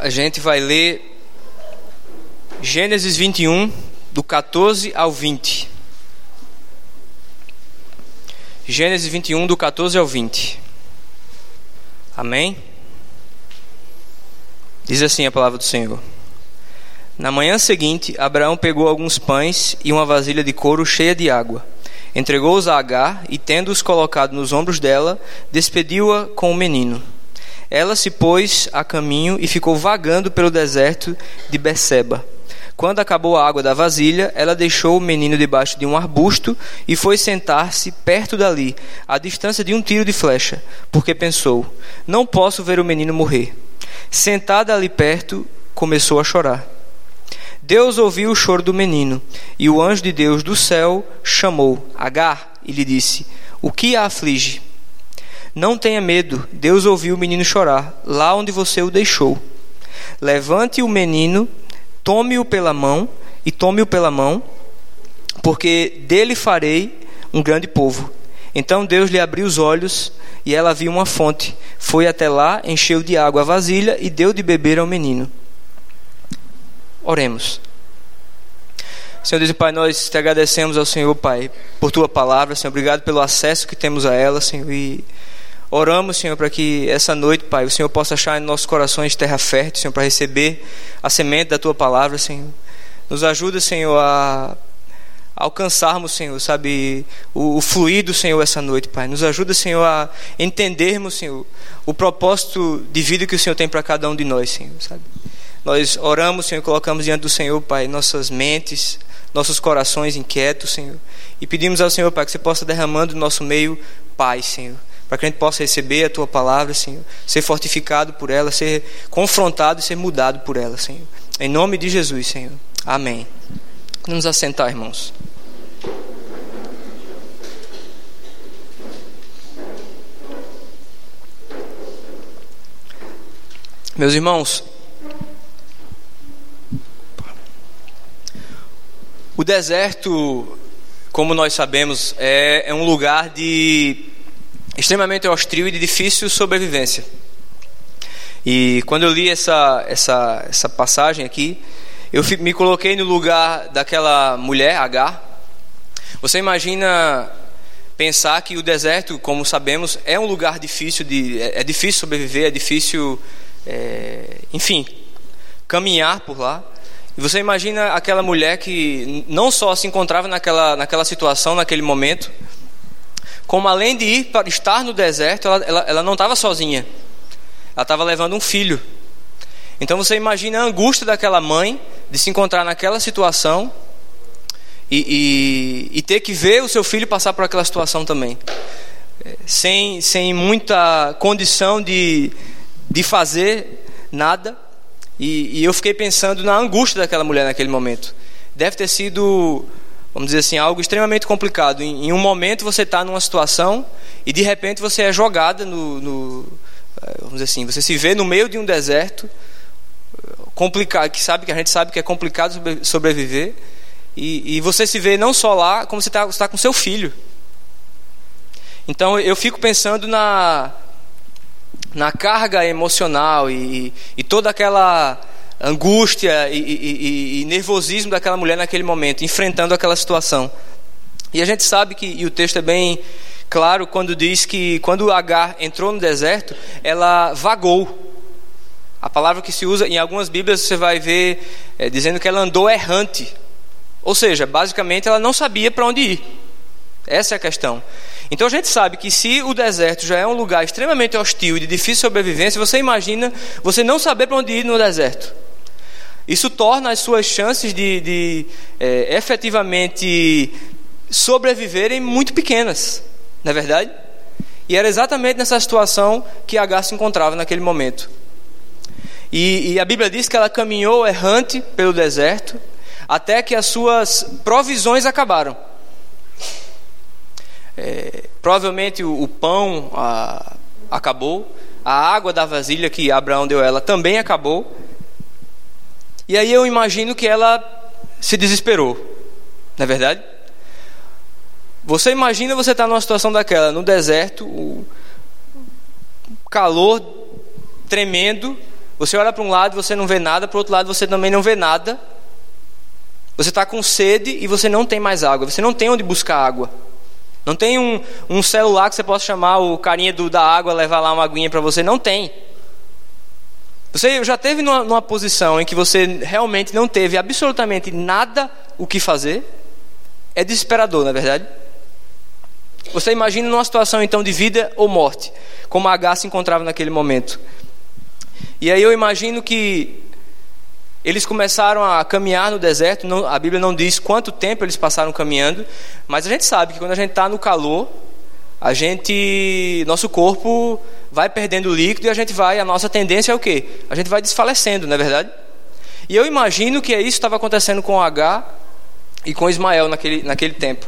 a gente vai ler Gênesis 21, do 14 ao 20. Gênesis 21, do 14 ao 20. Amém? Diz assim a palavra do Senhor. Na manhã seguinte, Abraão pegou alguns pães e uma vasilha de couro cheia de água. Entregou-os a Agar e, tendo-os colocado nos ombros dela, despediu-a com o menino. Ela se pôs a caminho e ficou vagando pelo deserto de Beceba. Quando acabou a água da vasilha, ela deixou o menino debaixo de um arbusto e foi sentar-se perto dali, à distância de um tiro de flecha, porque pensou: Não posso ver o menino morrer. Sentada ali perto, começou a chorar. Deus ouviu o choro do menino, e o anjo de Deus do céu chamou Agar e lhe disse: O que a aflige? Não tenha medo, Deus ouviu o menino chorar, lá onde você o deixou. Levante o menino, tome-o pela mão, e tome-o pela mão, porque dele farei um grande povo. Então Deus lhe abriu os olhos, e ela viu uma fonte. Foi até lá, encheu de água a vasilha e deu de beber ao menino. Oremos. Senhor Deus e Pai, nós te agradecemos ao Senhor, Pai, por tua palavra, Senhor. Obrigado pelo acesso que temos a ela, Senhor. E Oramos, Senhor, para que essa noite, Pai, o Senhor possa achar em nossos corações terra fértil, Senhor, para receber a semente da Tua palavra, Senhor. Nos ajuda, Senhor, a alcançarmos, Senhor, sabe, o, o Senhor essa noite, Pai. Nos ajuda, Senhor, a entendermos, Senhor, o propósito de vida que o Senhor tem para cada um de nós, Senhor, sabe. Nós oramos, Senhor, colocamos diante do Senhor, Pai, nossas mentes, nossos corações inquietos, Senhor, e pedimos ao Senhor, Pai, que você possa derramando no nosso meio paz, Senhor para que a gente possa receber a tua palavra, Senhor, ser fortificado por ela, ser confrontado e ser mudado por ela, Senhor. Em nome de Jesus, Senhor. Amém. Vamos assentar, irmãos. Meus irmãos, o deserto, como nós sabemos, é, é um lugar de extremamente hostil e de difícil sobrevivência. E quando eu li essa, essa, essa passagem aqui, eu me coloquei no lugar daquela mulher, H. Você imagina pensar que o deserto, como sabemos, é um lugar difícil de, é, é difícil sobreviver, é difícil, é, enfim, caminhar por lá. E você imagina aquela mulher que não só se encontrava naquela, naquela situação, naquele momento, como além de ir para estar no deserto, ela, ela, ela não estava sozinha. Ela estava levando um filho. Então você imagina a angústia daquela mãe de se encontrar naquela situação e, e, e ter que ver o seu filho passar por aquela situação também. É, sem, sem muita condição de, de fazer nada. E, e eu fiquei pensando na angústia daquela mulher naquele momento. Deve ter sido vamos dizer assim, algo extremamente complicado. Em, em um momento você está numa situação e de repente você é jogada no, no, eh, vamos dizer assim, você se vê no meio de um deserto complicado, que sabe que a gente sabe que é complicado sobreviver e, e você se vê não só lá, como você está tá com seu filho. Então eu fico pensando na na carga emocional e, e toda aquela angústia e, e, e, nervosismo daquela mulher naquele momento, enfrentando aquela situação. E a gente sabe que, e o texto é bem claro quando diz que quando Agar entrou no deserto, ela vagou. A palavra que se usa em algumas Bíblias você vai ver é, dizendo que ela andou errante. Ou seja, basicamente ela não sabia para onde ir. Essa é a questão. Então a gente sabe que se o deserto já é um lugar extremamente hostil e de difícil sobrevivência, você imagina você não saber para onde ir no deserto. Isso torna as suas chances de, de é, efetivamente sobreviverem muito pequenas, não é verdade? E era exatamente nessa situação que Agar se encontrava naquele momento. E, e, a Bíblia diz que ela caminhou errante pelo deserto até que as suas provisões acabaram. É, provavelmente o, o pão a, acabou, a água da vasilha que Abraão deu a ela também acabou. E aí eu imagino que ela se desesperou, não é verdade? Você imagina você estar tá numa situação daquela, no deserto, o calor tremendo, Você olha para um lado você não vê nada, para o outro lado você também não vê nada. Você está com sede e você não tem mais água. Você não tem onde buscar água. Não tem um, um celular que você possa chamar o carinha do, da água, levar lá uma aguinha para você. Não tem. Você já teve numa, numa posição em que você realmente não teve absolutamente nada o que fazer? É desesperador, na é verdade? Você imagina numa situação então de vida ou morte, como a H se encontrava naquele momento. E aí eu imagino que eles começaram a caminhar no deserto, não, a Bíblia não diz quanto tempo eles passaram caminhando, mas a gente sabe que quando a gente está no calor, a gente, nosso corpo vai perdendo líquido e a gente vai, a nossa tendência é o quê? A gente vai desfalecendo, não é verdade? E eu imagino que isso estava acontecendo com H e com Ismael naquele, naquele tempo.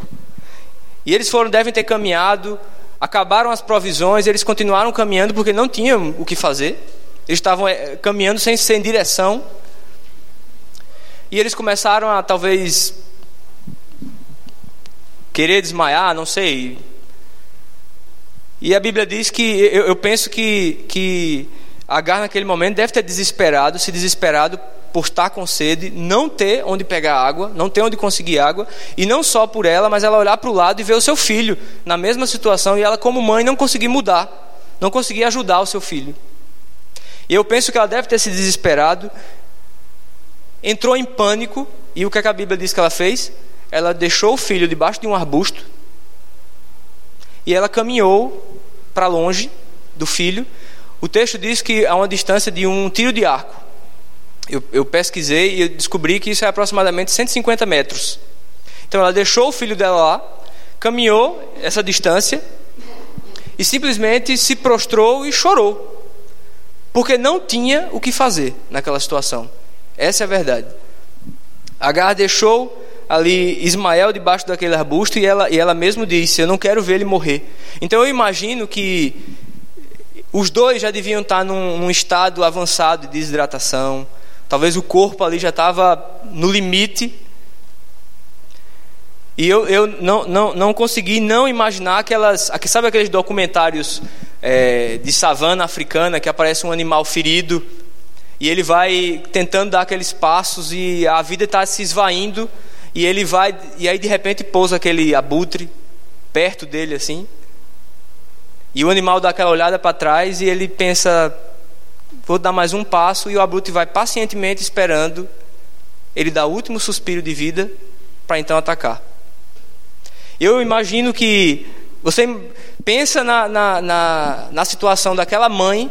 E eles foram, devem ter caminhado, acabaram as provisões, eles continuaram caminhando porque não tinham o que fazer. Eles estavam é, caminhando sem, sem direção. E eles começaram a talvez querer desmaiar, não sei. E a Bíblia diz que eu, eu penso que, que Agar naquele momento deve ter desesperado, se desesperado por estar com sede, não ter onde pegar água, não ter onde conseguir água, e não só por ela, mas ela olhar para o lado e ver o seu filho na mesma situação e ela, como mãe, não conseguir mudar, não conseguir ajudar o seu filho. E eu penso que ela deve ter se desesperado, entrou em pânico, e o que, é que a Bíblia diz que ela fez? Ela deixou o filho debaixo de um arbusto, e ela caminhou para longe do filho. O texto diz que a uma distância de um tiro de arco. Eu, eu pesquisei e descobri que isso é aproximadamente 150 metros. Então ela deixou o filho dela lá, caminhou essa distância e simplesmente se prostrou e chorou porque não tinha o que fazer naquela situação. Essa é a verdade. Agar deixou ali Ismael debaixo daquele arbusto e ela, e ela mesmo disse: Eu não quero ver ele morrer. Então eu imagino que os dois já deviam estar num, num estado avançado de desidratação. Talvez o corpo ali já estava no limite. E eu, eu não, não, não consegui não imaginar aquelas. Sabe aqueles documentários é, de savana africana que aparece um animal ferido e ele vai tentando dar aqueles passos e a vida está se esvaindo e ele vai e aí de repente pousa aquele abutre perto dele assim. E o animal dá aquela olhada para trás e ele pensa vou dar mais um passo. E o abutre vai pacientemente esperando ele dá o último suspiro de vida para então atacar. Eu imagino que você pensa na, na, na, na situação daquela mãe,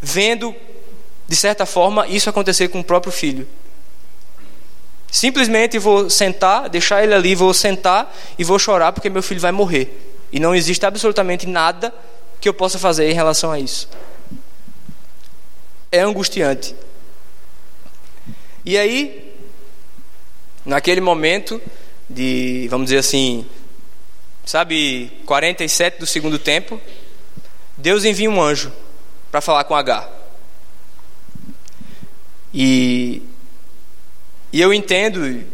vendo, de certa forma, isso acontecer com o próprio filho. Simplesmente vou sentar, deixar ele ali, vou sentar e vou chorar porque meu filho vai morrer. E não existe absolutamente nada que eu possa fazer em relação a isso. É angustiante. E aí, naquele momento de, vamos dizer assim, sabe, 47 do segundo tempo, Deus envia um anjo para falar com H. E, e eu entendo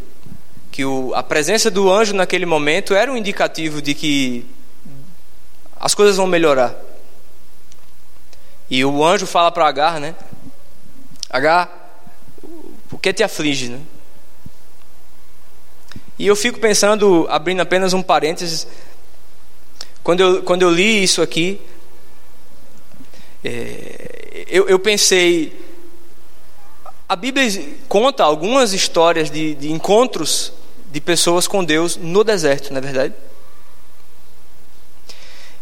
que o, a presença do anjo naquele momento era um indicativo de que as coisas vão melhorar. E o anjo fala para Agar, né? Agar, o que te aflige, né? E eu fico pensando, abrindo apenas um parênteses, quando eu, quando eu li isso aqui, é, eu, eu, pensei. A Bíblia conta algumas histórias de, de encontros de pessoas com Deus no deserto, não é verdade?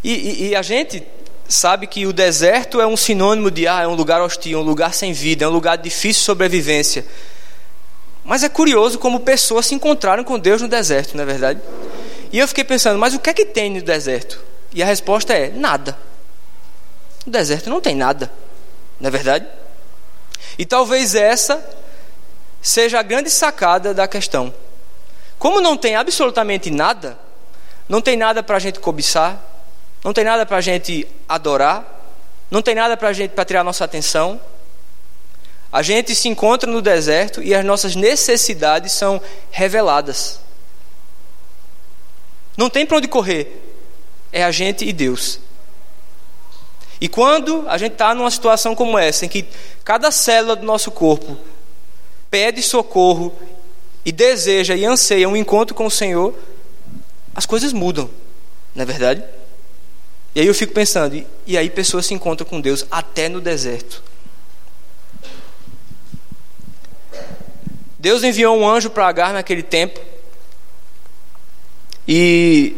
E, e, e, a gente sabe que o deserto é um sinônimo de ah, é um lugar hostil, um lugar sem vida, é um lugar de difícil sobrevivência. Mas é curioso como pessoas se encontraram com Deus no deserto, não é verdade? E eu fiquei pensando, mas o que é que tem no deserto? E a resposta é: nada. No deserto não tem nada, não é verdade? E talvez essa seja a grande sacada da questão. Como não tem absolutamente nada, não tem nada para a gente cobiçar, não tem nada para a gente adorar, não tem nada para a gente para tirar nossa atenção, a gente se encontra no deserto e as nossas necessidades são reveladas. Não tem para onde correr. É a gente e Deus. E quando a gente está numa situação como essa, em que cada célula do nosso corpo pede socorro e deseja e anseia um encontro com o Senhor, as coisas mudam, não é verdade? E aí eu fico pensando, e aí pessoas se encontram com Deus até no deserto. Deus enviou um anjo para Agar naquele tempo. E,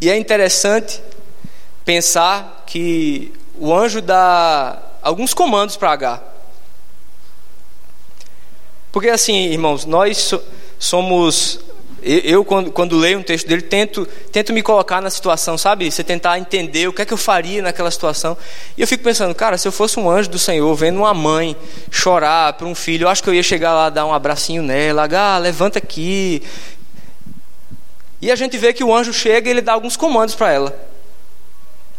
e é interessante pensar que o anjo dá alguns comandos para Agar. Porque assim, irmãos, nós somos eu, quando, quando, leio um texto dele, tento, tento me colocar na situação, sabe? Você tentar entender o que é que eu faria naquela situação. E eu fico pensando, cara, se eu fosse um anjo do Senhor, vendo uma mãe chorar para um filho, eu acho que eu ia chegar lá, dar um abracinho nela, ah, levanta aqui. E a gente vê que o anjo chega e ele dá alguns comandos para ela.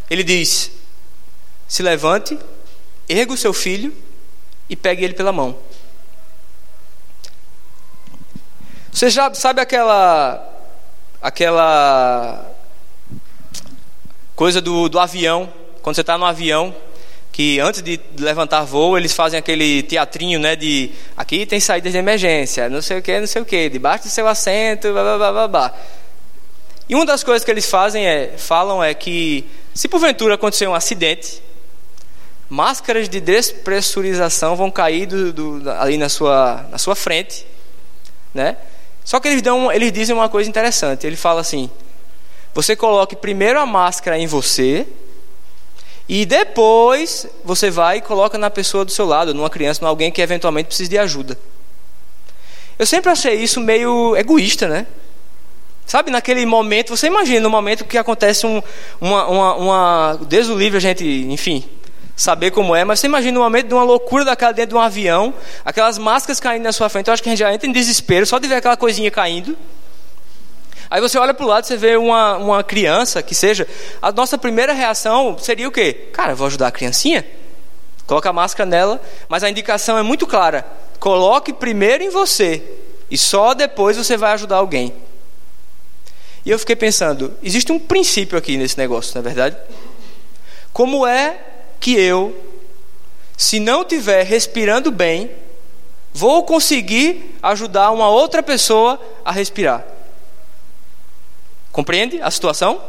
Ele diz: se levante, erga o seu filho e pegue ele pela mão. Você já sabe aquela aquela coisa do, do avião, quando você está no avião, que antes de levantar voo, eles fazem aquele teatrinho, né, de aqui tem saídas de emergência, não sei o que, não sei o que, debaixo do seu assento, blá, blá, blá, blá, blá. E uma das coisas que eles fazem é, falam é que se porventura acontecer um acidente, máscaras de despressurização vão cair do, do, ali na sua, na sua frente, né? Só que eles, dão, eles dizem uma coisa interessante. Ele fala assim: você coloque primeiro a máscara em você e depois você vai e coloca na pessoa do seu lado, numa criança, em alguém que eventualmente precise de ajuda. Eu sempre achei isso meio egoísta, né? Sabe, naquele momento, você imagina no momento que acontece um, uma, uma, uma. Deus o livre, a gente, enfim, saber como é, mas você imagina um momento de uma loucura daquela dentro de um avião, aquelas máscaras caindo na sua frente, eu acho que a gente já entra em desespero só de ver aquela coisinha caindo. Aí você olha para o lado, você vê uma, uma criança, que seja, a nossa primeira reação seria o quê? Cara, vou ajudar a criancinha? Coloca a máscara nela, mas a indicação é muito clara: coloque primeiro em você, e só depois você vai ajudar alguém. E eu fiquei pensando, existe um princípio aqui nesse negócio, não é verdade? Como é que eu, se não tiver respirando bem, vou conseguir ajudar uma outra pessoa a respirar. Compreende a situação?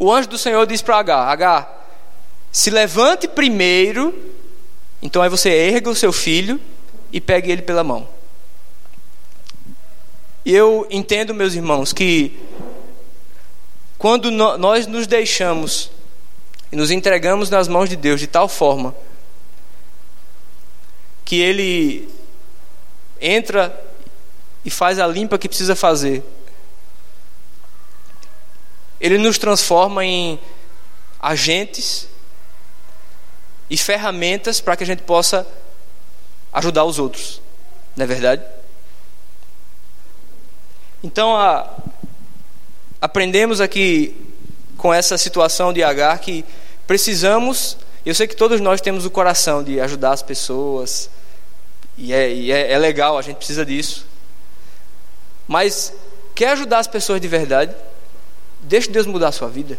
O anjo do Senhor diz para H: H, se levante primeiro, então aí você erga o seu filho e pegue ele pela mão. E eu entendo, meus irmãos, que quando nós nos deixamos e nos entregamos nas mãos de Deus de tal forma que Ele entra e faz a limpa que precisa fazer. Ele nos transforma em agentes e ferramentas para que a gente possa ajudar os outros. Não é verdade? Então, a, aprendemos aqui com essa situação de Agar que precisamos, eu sei que todos nós temos o coração de ajudar as pessoas, e, é, e é, é legal, a gente precisa disso. Mas quer ajudar as pessoas de verdade? Deixe Deus mudar a sua vida.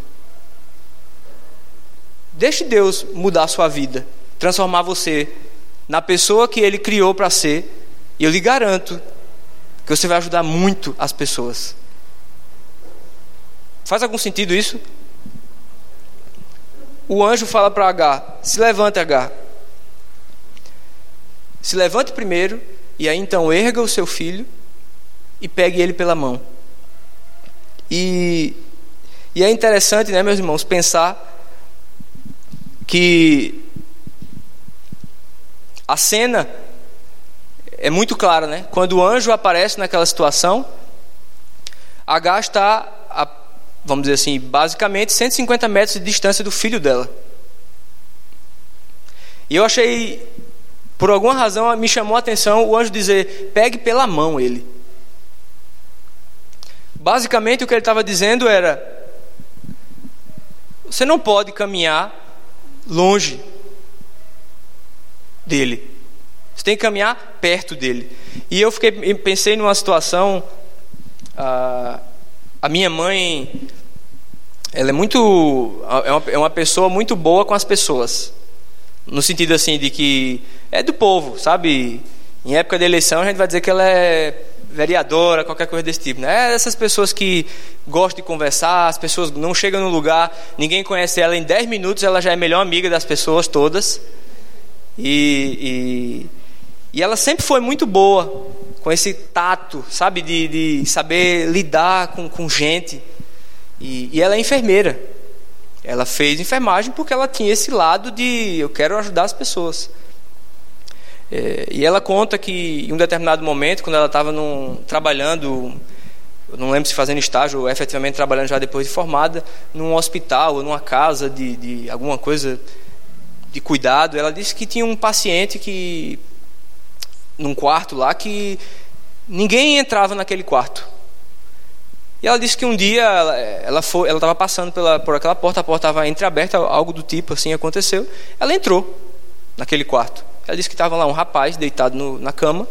Deixe Deus mudar a sua vida, transformar você na pessoa que Ele criou para ser, e eu lhe garanto que você vai ajudar muito as pessoas. Faz algum sentido isso? o anjo fala para H: se levante, H. Se levante primeiro, e aí então erga o seu filho e pegue ele pela mão. E, e é interessante, né, meus irmãos, pensar que a cena é muito clara, né? Quando o anjo aparece naquela situação, H está a vamos dizer assim, basicamente 150 metros de distância do filho dela. E eu achei, por alguma razão, me chamou a atenção o anjo dizer: pegue pela mão ele. Basicamente o que ele estava dizendo era: você não pode caminhar longe dele. Você tem que caminhar perto dele. E eu fiquei, pensei numa situação. Ah, a minha mãe, ela é muito é uma, é uma pessoa muito boa com as pessoas. No sentido assim de que é do povo, sabe? Em época de eleição a gente vai dizer que ela é vereadora, qualquer coisa desse tipo. Né? É essas pessoas que gostam de conversar, as pessoas não chegam no lugar, ninguém conhece ela, em 10 minutos ela já é melhor amiga das pessoas todas. E, e, e ela sempre foi muito boa, com esse tato, sabe, de, de saber lidar com, com gente. E, e ela é enfermeira. Ela fez enfermagem porque ela tinha esse lado de eu quero ajudar as pessoas. É, e ela conta que em um determinado momento, quando ela estava trabalhando, eu não lembro se fazendo estágio ou efetivamente trabalhando já depois de formada, num hospital ou numa casa de, de alguma coisa de cuidado, ela disse que tinha um paciente que num quarto lá que ninguém entrava naquele quarto. E ela disse que um dia ela, ela estava passando pela, por aquela porta, a porta estava entreaberta, algo do tipo assim aconteceu. Ela entrou naquele quarto. Ela disse que estava lá um rapaz deitado no, na cama.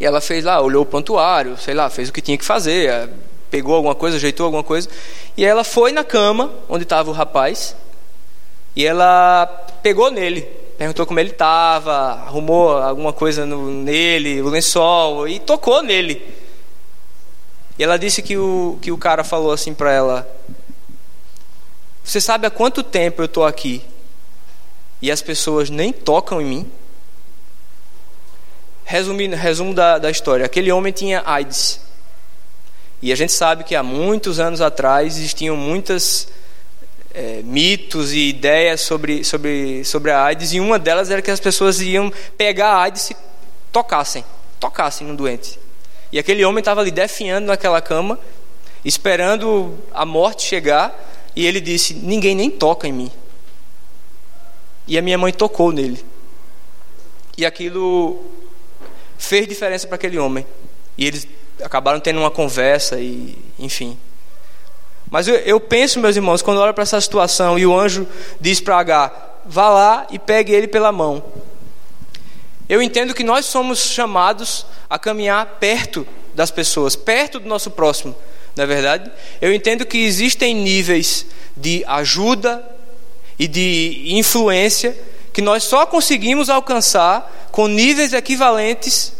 E ela fez lá, olhou o prontuário, sei lá, fez o que tinha que fazer, eh, pegou alguma coisa, ajeitou alguma coisa. E ela foi na cama onde estava o rapaz. E ela pegou nele, perguntou como ele estava, arrumou alguma coisa no, nele, o lençol, e tocou nele. E ela disse que o, que o cara falou assim para ela: Você sabe há quanto tempo eu estou aqui e as pessoas nem tocam em mim? Resumindo, resumo da, da história: aquele homem tinha AIDS. E a gente sabe que há muitos anos atrás existiam muitas é, mitos e ideias sobre, sobre, sobre a AIDS, e uma delas era que as pessoas iam pegar a AIDS e tocassem, tocassem no doente. E aquele homem estava ali definhando naquela cama, esperando a morte chegar, e ele disse: Ninguém nem toca em mim. E a minha mãe tocou nele. E aquilo fez diferença para aquele homem. E eles acabaram tendo uma conversa, e enfim. Mas eu, eu penso, meus irmãos, quando olho para essa situação e o anjo diz para H: vá lá e pegue ele pela mão. Eu entendo que nós somos chamados a caminhar perto das pessoas, perto do nosso próximo, não é verdade? Eu entendo que existem níveis de ajuda e de influência que nós só conseguimos alcançar com níveis equivalentes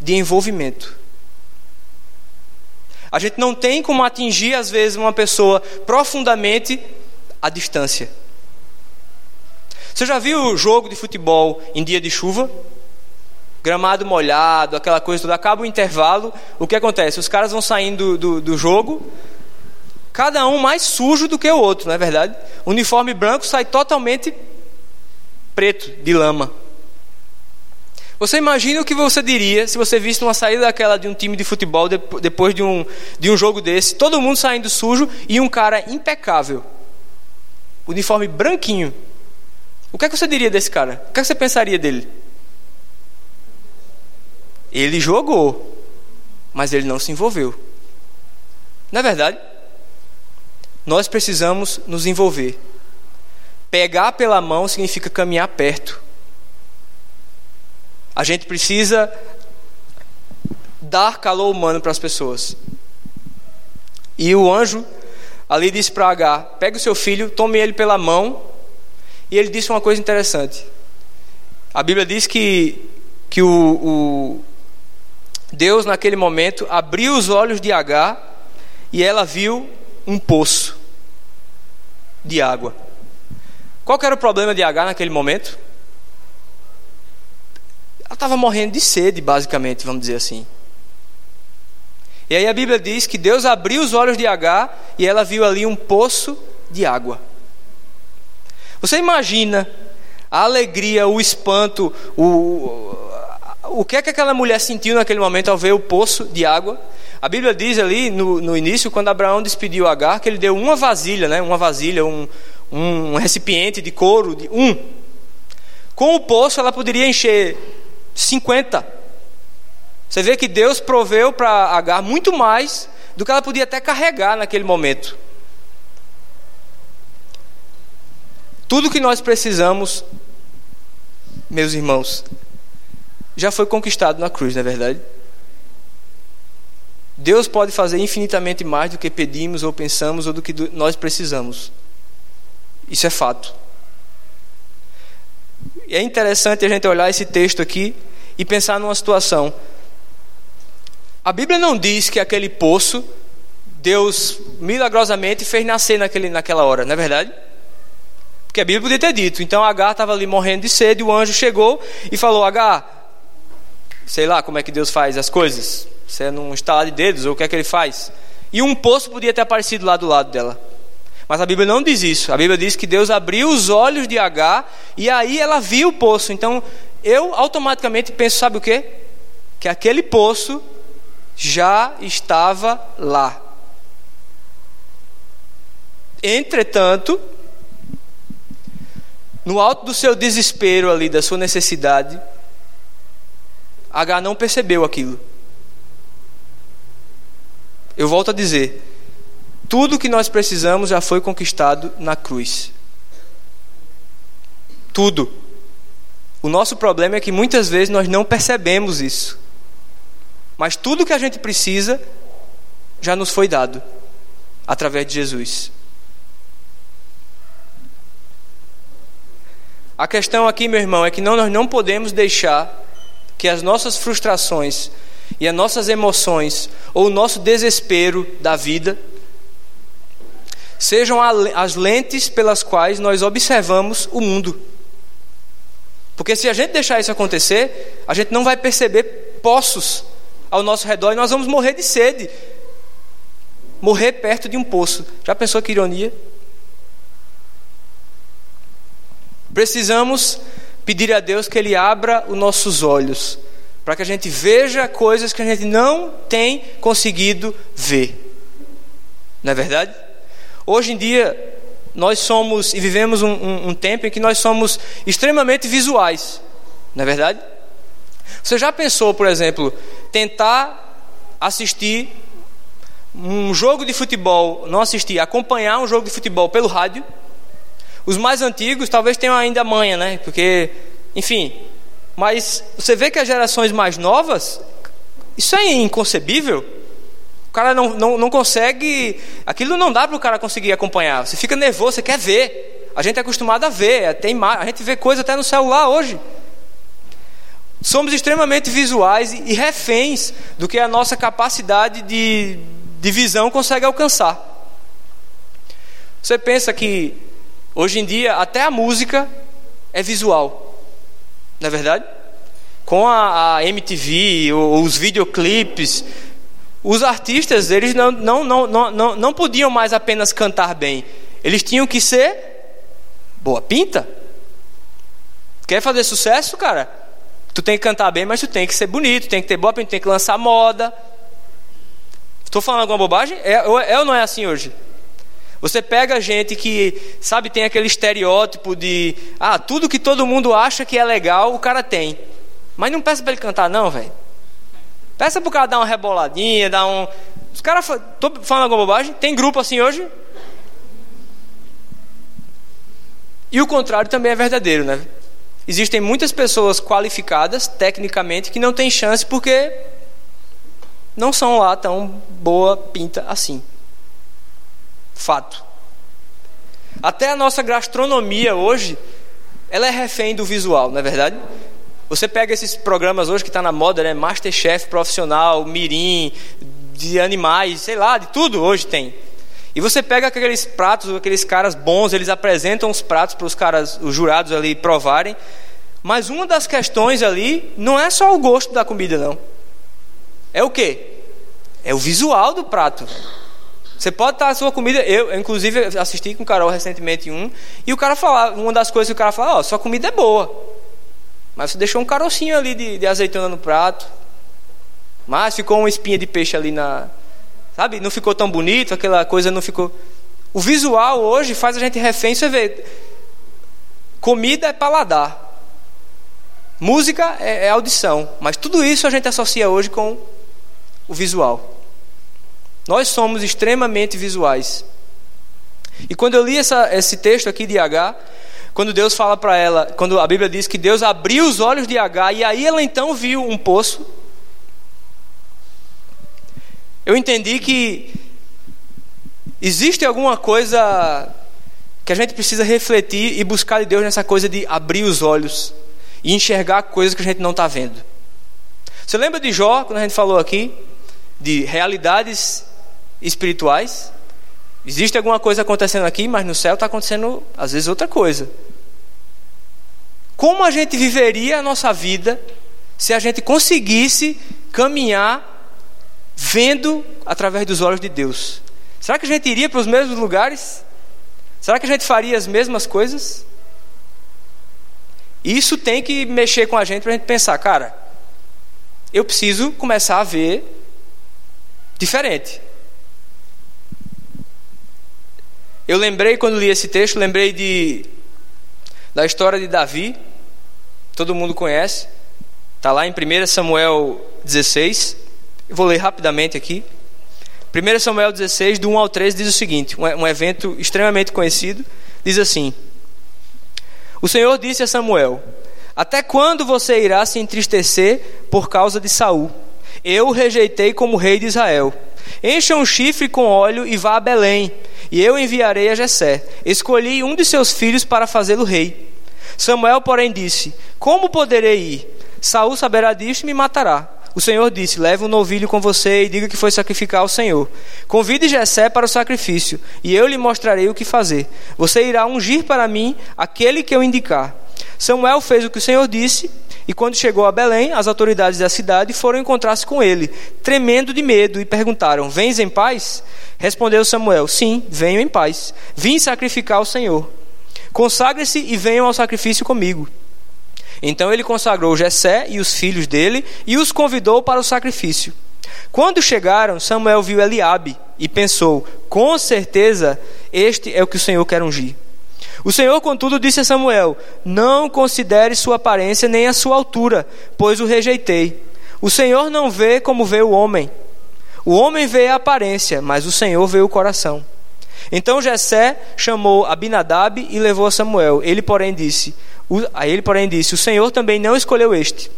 de envolvimento. A gente não tem como atingir, às vezes, uma pessoa profundamente à distância. Você já viu o jogo de futebol em dia de chuva? Gramado molhado, aquela coisa toda. Acaba o intervalo, o que acontece? Os caras vão saindo do, do, do jogo, cada um mais sujo do que o outro, não é verdade? O uniforme branco sai totalmente preto, de lama. Você imagina o que você diria se você visse uma saída daquela de um time de futebol depois de um, de um jogo desse, todo mundo saindo sujo e um cara impecável, uniforme branquinho, o que é que você diria desse cara? O que é que você pensaria dele? Ele jogou, mas ele não se envolveu. Não é verdade? Nós precisamos nos envolver. Pegar pela mão significa caminhar perto. A gente precisa dar calor humano para as pessoas. E o anjo ali disse para H: pega o seu filho, tome ele pela mão e ele disse uma coisa interessante. A Bíblia diz que, que o, o Deus, naquele momento, abriu os olhos de Agar e ela viu um poço de água. Qual era o problema de Agar naquele momento? Ela estava morrendo de sede, basicamente, vamos dizer assim. E aí a Bíblia diz que Deus abriu os olhos de Agar e ela viu ali um poço de água. Você imagina a alegria, o espanto, o, o que é que aquela mulher sentiu naquele momento ao ver o poço de água? A Bíblia diz ali no, no início, quando Abraão despediu Agar, que ele deu uma vasilha, né? uma vasilha, um, um recipiente de couro, de um. Com o poço ela poderia encher 50. Você vê que Deus proveu para Agar muito mais do que ela podia até carregar naquele momento. Tudo que nós precisamos, meus irmãos, já foi conquistado na cruz, não é verdade? Deus pode fazer infinitamente mais do que pedimos ou pensamos ou do que nós precisamos. Isso é fato. E é interessante a gente olhar esse texto aqui e pensar numa situação. A Bíblia não diz que aquele poço Deus milagrosamente fez nascer naquele, naquela hora, não é verdade? Porque a Bíblia podia ter dito. Então Agar estava ali morrendo de sede, o anjo chegou e falou: Agar, sei lá como é que Deus faz as coisas. Você é num estalar de dedos, ou o que é que ele faz? E um poço podia ter aparecido lá do lado dela. Mas a Bíblia não diz isso. A Bíblia diz que Deus abriu os olhos de Agar e aí ela viu o poço. Então eu automaticamente penso, sabe o quê? Que aquele poço já estava lá. Entretanto, no alto do seu desespero ali, da sua necessidade, H não percebeu aquilo. Eu volto a dizer: tudo que nós precisamos já foi conquistado na cruz. Tudo. O nosso problema é que muitas vezes nós não percebemos isso. Mas tudo que a gente precisa já nos foi dado através de Jesus. A questão aqui, meu irmão, é que não, nós não podemos deixar que as nossas frustrações e as nossas emoções ou o nosso desespero da vida sejam as lentes pelas quais nós observamos o mundo. Porque se a gente deixar isso acontecer, a gente não vai perceber poços ao nosso redor e nós vamos morrer de sede. Morrer perto de um poço. Já pensou que ironia? Precisamos pedir a Deus que Ele abra os nossos olhos, para que a gente veja coisas que a gente não tem conseguido ver. Não é verdade? Hoje em dia, nós somos e vivemos um, um, um tempo em que nós somos extremamente visuais. Não é verdade? Você já pensou, por exemplo, tentar assistir um jogo de futebol, não assistir, acompanhar um jogo de futebol pelo rádio? Os mais antigos talvez tenham ainda manha, né? Porque, enfim. Mas você vê que as gerações mais novas, isso é inconcebível. O cara não, não, não consegue. Aquilo não dá para o cara conseguir acompanhar. Você fica nervoso, você quer ver. A gente é acostumado a ver. Tem, a gente vê coisa até no celular hoje. Somos extremamente visuais e reféns do que a nossa capacidade de, de visão consegue alcançar. Você pensa que Hoje em dia, até a música é visual, não é verdade? Com a, a MTV, os videoclipes, os artistas eles não, não, não, não, não podiam mais apenas cantar bem, eles tinham que ser boa pinta. Quer fazer sucesso, cara? Tu tem que cantar bem, mas tu tem que ser bonito, tem que ter boa pinta, tem que lançar moda. Estou falando alguma bobagem? É, é ou não é assim hoje? Você pega gente que, sabe, tem aquele estereótipo de, ah, tudo que todo mundo acha que é legal, o cara tem. Mas não peça para ele cantar, não, velho. Peça para o cara dar uma reboladinha, dar um. Os caras. Estou falando alguma bobagem? Tem grupo assim hoje? E o contrário também é verdadeiro, né? Existem muitas pessoas qualificadas, tecnicamente, que não têm chance porque não são lá tão boa pinta assim. Fato. Até a nossa gastronomia hoje, ela é refém do visual, não é verdade? Você pega esses programas hoje que está na moda, né? Masterchef profissional, mirim, de animais, sei lá, de tudo hoje tem. E você pega aqueles pratos, aqueles caras bons, eles apresentam os pratos para os caras, os jurados ali provarem. Mas uma das questões ali não é só o gosto da comida, não. É o quê? É o visual do prato. Você pode estar a sua comida. Eu, inclusive, assisti com o Carol recentemente um. E o cara falava, uma das coisas que o cara fala, ó, oh, sua comida é boa. Mas você deixou um carocinho ali de, de azeitona no prato. Mas ficou uma espinha de peixe ali na. Sabe? Não ficou tão bonito, aquela coisa não ficou. O visual hoje faz a gente refém. Você vê. Comida é paladar. Música é, é audição. Mas tudo isso a gente associa hoje com o visual. Nós somos extremamente visuais. E quando eu li essa, esse texto aqui de H, quando Deus fala para ela, quando a Bíblia diz que Deus abriu os olhos de H e aí ela então viu um poço. eu entendi que existe alguma coisa que a gente precisa refletir e buscar de Deus nessa coisa de abrir os olhos e enxergar coisas que a gente não está vendo. Você lembra de Jó, quando a gente falou aqui, de realidades espirituais? Existe alguma coisa acontecendo aqui, mas no céu está acontecendo, às vezes, outra coisa. Como a gente viveria a nossa vida se a gente conseguisse caminhar vendo através dos olhos de Deus? Será que a gente iria para os mesmos lugares? Será que a gente faria as mesmas coisas? Isso tem que mexer com a gente para a gente pensar, cara, eu preciso começar a ver diferente. Eu lembrei quando li esse texto, lembrei de da história de Davi. Todo mundo conhece. Está lá em 1 Samuel 16. Eu vou ler rapidamente aqui. 1 Samuel 16, do 1 ao 3, diz o seguinte: um evento extremamente conhecido. Diz assim: O Senhor disse a Samuel: Até quando você irá se entristecer por causa de Saul? Eu o rejeitei como rei de Israel. Encha um chifre com óleo e vá a Belém, e eu enviarei a Jessé. Escolhi um de seus filhos para fazê-lo rei. Samuel, porém, disse: Como poderei ir? Saul saberá disto e me matará. O Senhor disse: Leve um novilho com você e diga que foi sacrificar ao Senhor. Convide Jessé para o sacrifício, e eu lhe mostrarei o que fazer. Você irá ungir para mim aquele que eu indicar. Samuel fez o que o Senhor disse, e quando chegou a Belém, as autoridades da cidade foram encontrar-se com ele, tremendo de medo, e perguntaram: Vens em paz? Respondeu Samuel: Sim, venho em paz. Vim sacrificar ao Senhor. Consagre-se e venham ao sacrifício comigo. Então ele consagrou Jessé e os filhos dele e os convidou para o sacrifício. Quando chegaram, Samuel viu Eliabe e pensou: com certeza este é o que o Senhor quer ungir. O Senhor, contudo, disse a Samuel: Não considere sua aparência nem a sua altura, pois o rejeitei. O Senhor não vê como vê o homem. O homem vê a aparência, mas o Senhor vê o coração. Então Jessé chamou Abinadab e levou a Samuel. Ele, porém, disse: Aí ele, porém, disse: O Senhor também não escolheu este.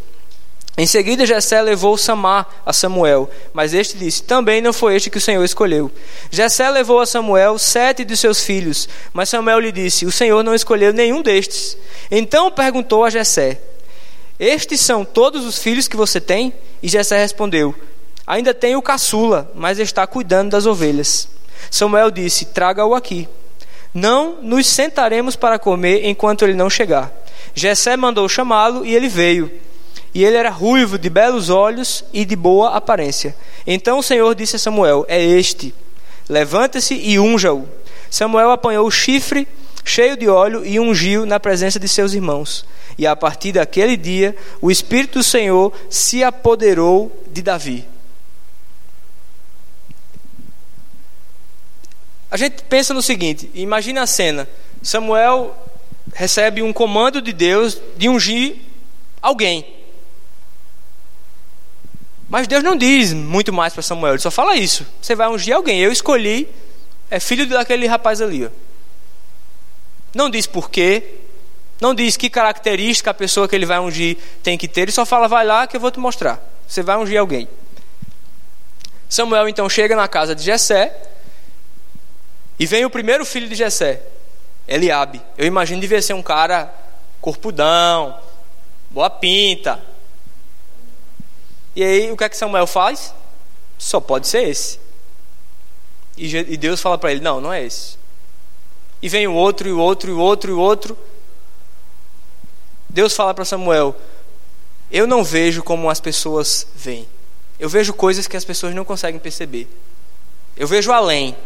Em seguida, Jessé levou Samar a Samuel, mas este disse: Também não foi este que o Senhor escolheu. Jessé levou a Samuel sete de seus filhos, mas Samuel lhe disse: O Senhor não escolheu nenhum destes. Então perguntou a Jessé: Estes são todos os filhos que você tem? E Jessé respondeu: Ainda tenho o caçula, mas está cuidando das ovelhas. Samuel disse: Traga-o aqui. Não nos sentaremos para comer enquanto ele não chegar. Jessé mandou chamá-lo e ele veio. E ele era ruivo, de belos olhos e de boa aparência. Então o Senhor disse a Samuel: É este. Levanta-se e unja-o. Samuel apanhou o chifre cheio de óleo e ungiu na presença de seus irmãos. E a partir daquele dia, o Espírito do Senhor se apoderou de Davi. A gente pensa no seguinte: imagina a cena. Samuel recebe um comando de Deus de ungir alguém. Mas Deus não diz muito mais para Samuel, ele só fala isso. Você vai ungir alguém. Eu escolhi, é filho daquele rapaz ali. Ó. Não diz porquê, não diz que característica a pessoa que ele vai ungir tem que ter, ele só fala, vai lá que eu vou te mostrar. Você vai ungir alguém. Samuel então chega na casa de Jessé, e vem o primeiro filho de Jessé, Eliabe. Eu imagino devia ser um cara corpudão, boa pinta. E aí o que é que Samuel faz? Só pode ser esse. E Deus fala para ele: não, não é esse. E vem o outro, e o outro, e o outro, e o outro. Deus fala para Samuel: Eu não vejo como as pessoas veem. Eu vejo coisas que as pessoas não conseguem perceber. Eu vejo além.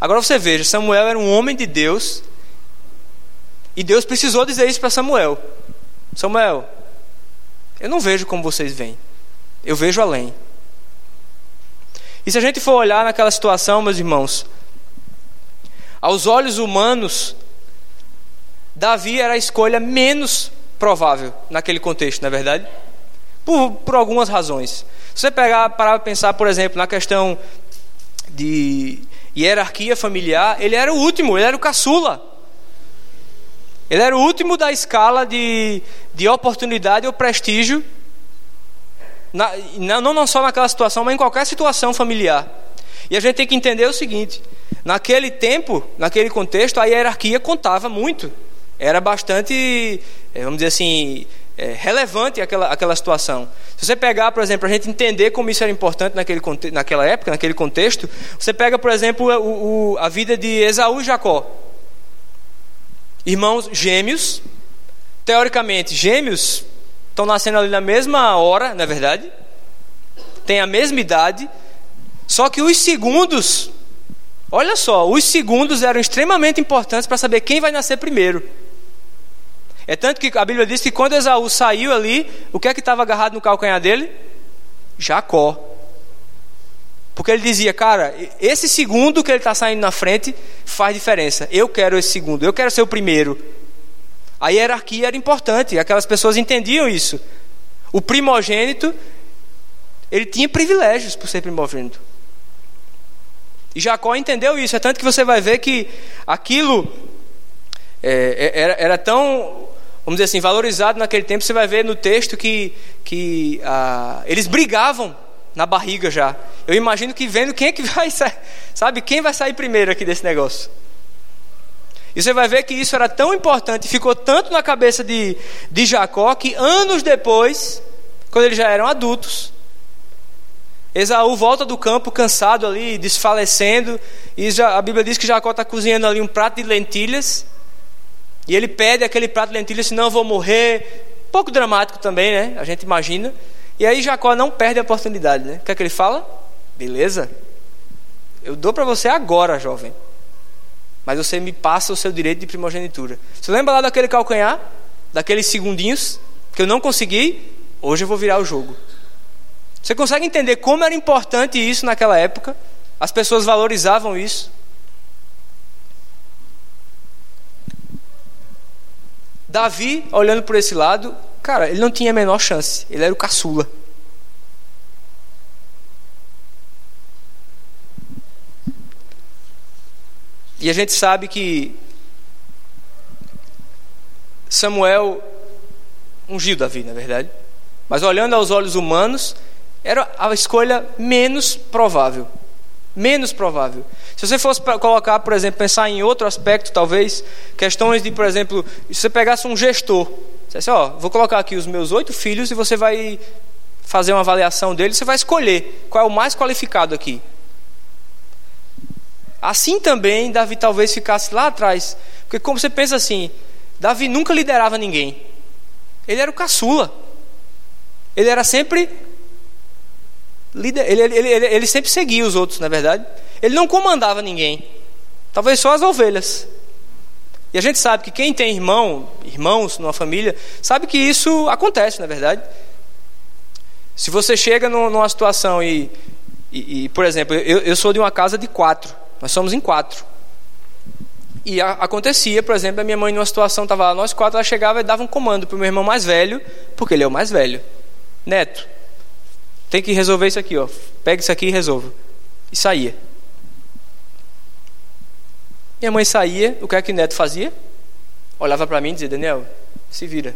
Agora você veja, Samuel era um homem de Deus e Deus precisou dizer isso para Samuel. Samuel, eu não vejo como vocês veem, eu vejo além. E se a gente for olhar naquela situação, meus irmãos, aos olhos humanos, Davi era a escolha menos provável naquele contexto, não é verdade? Por, por algumas razões. Se você pegar, parar para pensar, por exemplo, na questão de hierarquia familiar, ele era o último, ele era o caçula. Ele era o último da escala de, de oportunidade ou prestígio Na, não, não só naquela situação, mas em qualquer situação familiar. E a gente tem que entender o seguinte: naquele tempo, naquele contexto, a hierarquia contava muito. Era bastante, eh, vamos dizer assim, é, relevante aquela, aquela situação. Se você pegar, por exemplo, a gente entender como isso era importante naquele, naquela época, naquele contexto, você pega, por exemplo, o, o, a vida de Esaú e Jacó. Irmãos gêmeos, teoricamente, gêmeos estão nascendo ali na mesma hora, na é verdade, têm a mesma idade, só que os segundos, olha só, os segundos eram extremamente importantes para saber quem vai nascer primeiro. É tanto que a Bíblia diz que quando Esaú saiu ali, o que é que estava agarrado no calcanhar dele? Jacó. Porque ele dizia, cara, esse segundo que ele está saindo na frente faz diferença. Eu quero esse segundo, eu quero ser o primeiro. A hierarquia era importante, aquelas pessoas entendiam isso. O primogênito, ele tinha privilégios por ser primogênito. E Jacó entendeu isso, é tanto que você vai ver que aquilo é, é era, era tão vamos dizer assim, valorizado naquele tempo, você vai ver no texto que, que ah, eles brigavam na barriga já. Eu imagino que vendo quem é que vai sair, sabe, quem vai sair primeiro aqui desse negócio. E você vai ver que isso era tão importante, ficou tanto na cabeça de, de Jacó, que anos depois, quando eles já eram adultos, Esaú volta do campo cansado ali, desfalecendo, e já, a Bíblia diz que Jacó está cozinhando ali um prato de lentilhas, e ele pede aquele prato de lentilha, senão eu vou morrer. Pouco dramático também, né? A gente imagina. E aí Jacó não perde a oportunidade, né? O que é que ele fala? Beleza. Eu dou para você agora, jovem. Mas você me passa o seu direito de primogenitura. Você lembra lá daquele calcanhar? Daqueles segundinhos que eu não consegui? Hoje eu vou virar o jogo. Você consegue entender como era importante isso naquela época? As pessoas valorizavam isso. Davi, olhando por esse lado, cara, ele não tinha a menor chance. Ele era o caçula. E a gente sabe que Samuel ungiu Davi, na verdade. Mas olhando aos olhos humanos, era a escolha menos provável menos provável. Se você fosse colocar, por exemplo, pensar em outro aspecto, talvez, questões de, por exemplo, se você pegasse um gestor, dissesse, ó, vou colocar aqui os meus oito filhos e você vai fazer uma avaliação deles, você vai escolher qual é o mais qualificado aqui. Assim também, Davi talvez ficasse lá atrás, porque como você pensa assim, Davi nunca liderava ninguém. Ele era o caçula. Ele era sempre ele, ele, ele, ele sempre seguia os outros, na é verdade. Ele não comandava ninguém. Talvez só as ovelhas. E a gente sabe que quem tem irmão, irmãos numa família, sabe que isso acontece, na é verdade. Se você chega numa situação e, e, e por exemplo, eu, eu, sou de uma casa de quatro, nós somos em quatro. E a, acontecia, por exemplo, a minha mãe numa situação, estava lá, nós quatro, ela chegava e dava um comando para o meu irmão mais velho, porque ele é o mais velho. Neto, tem que resolver isso aqui, ó. Pega isso aqui e resolva. E saía. Minha mãe saía, o que é que o neto fazia? Olhava para mim e dizia: Daniel, se vira.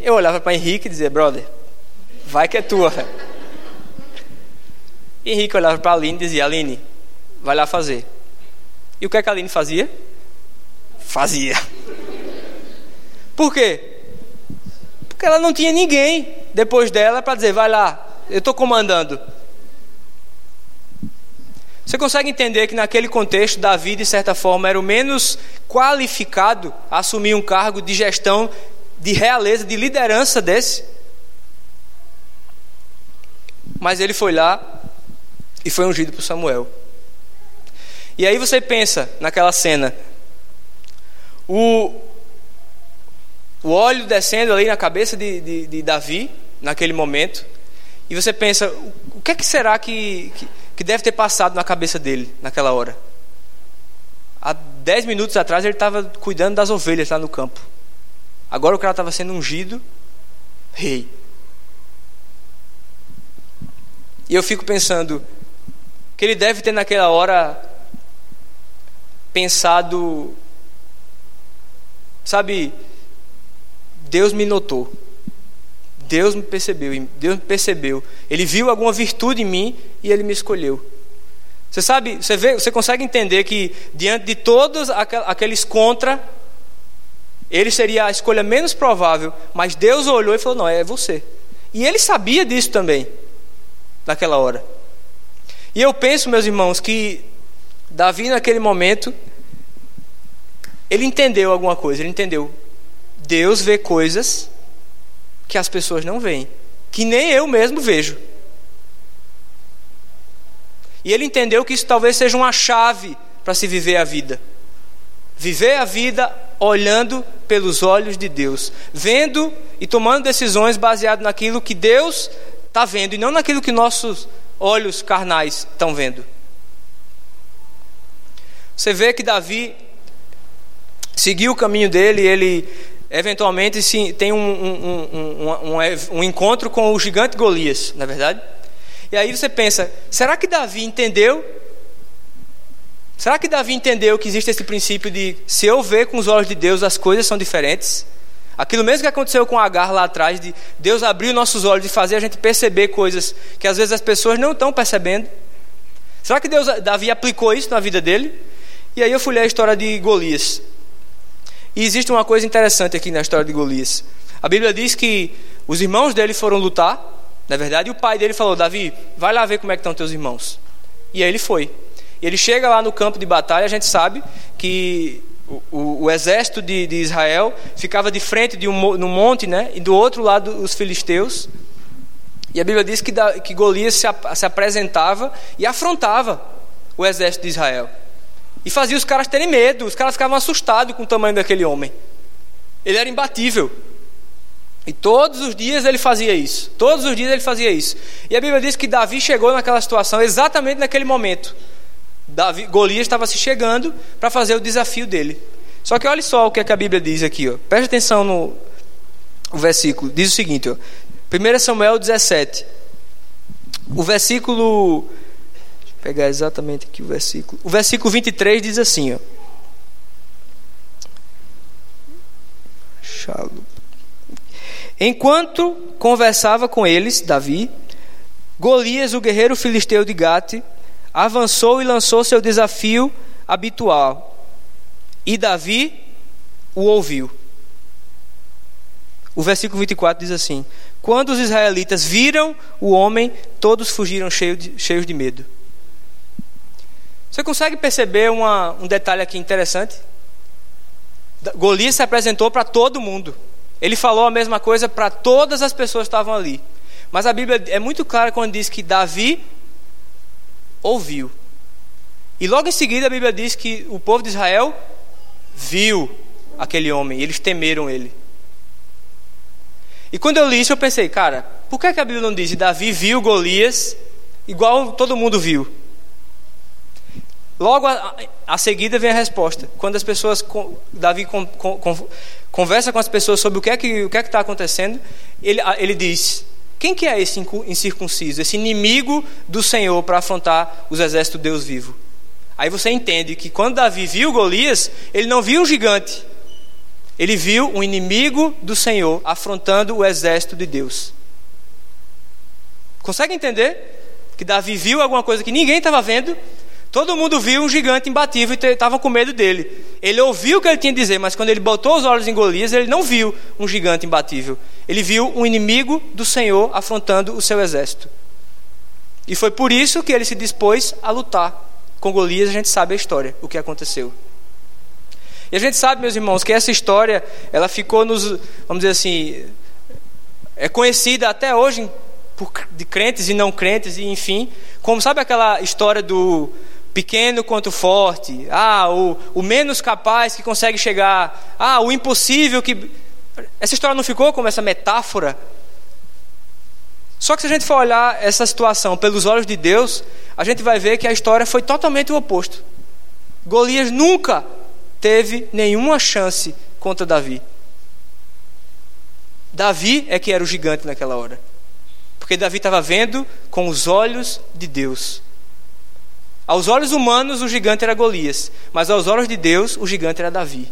Eu olhava para Henrique e dizia: Brother, vai que é tua. Henrique olhava para Aline e dizia: Aline, vai lá fazer. E o que é que a Aline fazia? Fazia. Por quê? Porque ela não tinha ninguém depois dela para dizer: vai lá, eu estou comandando. Você consegue entender que naquele contexto, Davi, de certa forma, era o menos qualificado a assumir um cargo de gestão, de realeza, de liderança desse? Mas ele foi lá e foi ungido por Samuel. E aí você pensa naquela cena. O, o óleo descendo ali na cabeça de, de, de Davi, naquele momento, e você pensa, o que é que será que, que, que deve ter passado na cabeça dele naquela hora? Há dez minutos atrás ele estava cuidando das ovelhas lá no campo. Agora o cara estava sendo ungido rei. E eu fico pensando que ele deve ter naquela hora pensado, sabe, Deus me notou. Deus me percebeu, Deus me percebeu. Ele viu alguma virtude em mim e ele me escolheu. Você sabe, você vê, você consegue entender que diante de todos aqueles contra, ele seria a escolha menos provável, mas Deus olhou e falou: "Não, é você". E ele sabia disso também naquela hora. E eu penso, meus irmãos, que Davi naquele momento ele entendeu alguma coisa, ele entendeu. Deus vê coisas que as pessoas não veem, que nem eu mesmo vejo. E ele entendeu que isso talvez seja uma chave para se viver a vida. Viver a vida olhando pelos olhos de Deus, vendo e tomando decisões baseado naquilo que Deus está vendo e não naquilo que nossos olhos carnais estão vendo. Você vê que Davi seguiu o caminho dele, ele eventualmente sim, tem um, um, um, um, encontro com o gigante Golias, na é verdade? E aí você pensa: será que Davi entendeu? Será que Davi entendeu que existe esse princípio de se eu ver com os olhos de Deus as coisas são diferentes? Aquilo mesmo que aconteceu com Agar lá atrás, de Deus abrir nossos olhos e fazer a gente perceber coisas que às vezes as pessoas não estão percebendo. Será que Deus, Davi aplicou isso na vida dele? E aí eu fui ler a história de Golias. E existe uma coisa interessante aqui na história de Golias. A Bíblia diz que os irmãos dele foram lutar, na verdade, e o pai dele falou: Davi, vai lá ver como é que estão teus irmãos. E aí ele foi. E ele chega lá no campo de batalha, a gente sabe que o, o, o exército de, de, Israel ficava de frente de um no monte, né? E do outro lado os filisteus. E a Bíblia diz que, da, que Golias se, se apresentava e afrontava o exército de Israel. E fazia os caras terem medo, os caras ficavam assustados com o tamanho daquele homem. Ele era imbatível. E todos os dias ele fazia isso. Todos os dias ele fazia isso. E a Bíblia diz que Davi chegou naquela situação exatamente naquele momento. Davi, Golias estava se chegando para fazer o desafio dele. Só que olha só o que, é que a Bíblia diz aqui. Ó. Preste atenção no o versículo. Diz o seguinte: ó. 1 Samuel 17. O versículo pegar exatamente aqui o versículo. O versículo 23 diz assim, ó. Enquanto conversava com eles, Davi, Golias, o guerreiro filisteu de Gate, avançou e lançou seu desafio habitual. E Davi o ouviu. O versículo 24 diz assim: Quando os israelitas viram o homem, todos fugiram cheios de, cheios de medo. Você consegue perceber uma, um detalhe aqui interessante? Golias se apresentou para todo mundo. Ele falou a mesma coisa para todas as pessoas que estavam ali. Mas a Bíblia é muito clara quando diz que Davi ouviu. E logo em seguida a Bíblia diz que o povo de Israel viu aquele homem, eles temeram ele. E quando eu li isso, eu pensei, cara, por que, a Bíblia não diz Davi viu Golias igual todo mundo viu? Logo a, a, seguida vem a resposta. Quando as pessoas, Davi conversa com as pessoas sobre o que é que o que é está acontecendo, ele, ele diz: quem que é esse incircunciso, esse inimigo do Senhor para afrontar os exércitos do Deus vivo? Aí você entende que quando Davi viu Golias, ele não viu um gigante, ele viu um inimigo do Senhor afrontando o exército de Deus. Consegue entender? Que Davi viu alguma coisa que ninguém estava vendo Todo mundo viu um gigante imbatível e estava com medo dele. Ele ouviu o que ele tinha a dizer, mas quando ele botou os olhos em Golias, ele não viu um gigante imbatível. Ele viu um inimigo do Senhor afrontando o seu exército. E foi por isso que ele se dispôs a lutar. Com Golias a gente sabe a história, o que aconteceu. E a gente sabe, meus irmãos, que essa história, ela ficou nos, vamos dizer assim, é conhecida até hoje de crentes e não crentes, e enfim, como sabe aquela história do pequeno quanto forte, ah, o, o menos capaz que consegue chegar, ah, o impossível que. Essa história não ficou como essa metáfora? Só que se a gente for olhar essa situação pelos olhos de Deus, a gente vai ver que a história foi totalmente o oposto. Golias nunca teve nenhuma chance contra Davi. Davi é que era o gigante naquela hora. Porque Davi estava vendo com os olhos de Deus. Aos olhos humanos, o gigante era Golias, mas aos olhos de Deus, o gigante era Davi.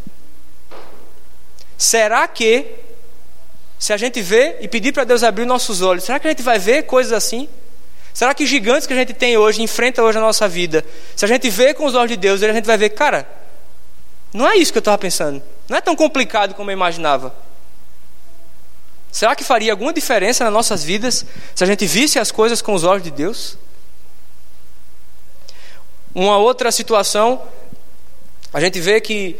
Será que Se a gente vê e pedir para Deus abrir nossos olhos, será que a gente vai ver coisas assim? Será que gigantes que a gente tem hoje, enfrenta hoje a nossa vida, se a gente vê com os olhos de Deus, a gente vai ver, cara, não é isso que eu estava pensando. Não é tão complicado como eu imaginava. Será que faria alguma diferença nas nossas vidas se a gente visse as coisas com os olhos de Deus? Uma outra situação, a gente vê que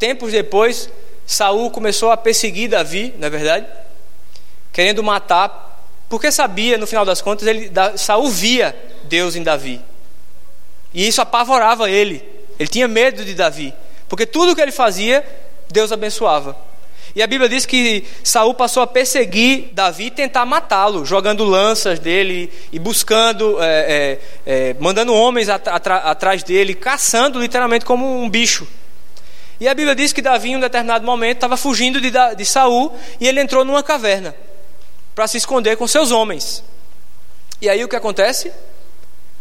tempos depois Saul começou a perseguir Davi, na é verdade, querendo matar, porque sabia, no final das contas, ele, Saul via Deus em Davi. E isso apavorava ele. Ele tinha medo de Davi, porque tudo que ele fazia, Deus abençoava. E a Bíblia diz que Saul passou a perseguir Davi e tentar matá-lo, jogando lanças dele e buscando, é, é, é, mandando homens atrás dele, caçando literalmente como um bicho. E a Bíblia diz que Davi, em um determinado momento, estava fugindo de, de Saul e ele entrou numa caverna para se esconder com seus homens. E aí o que acontece?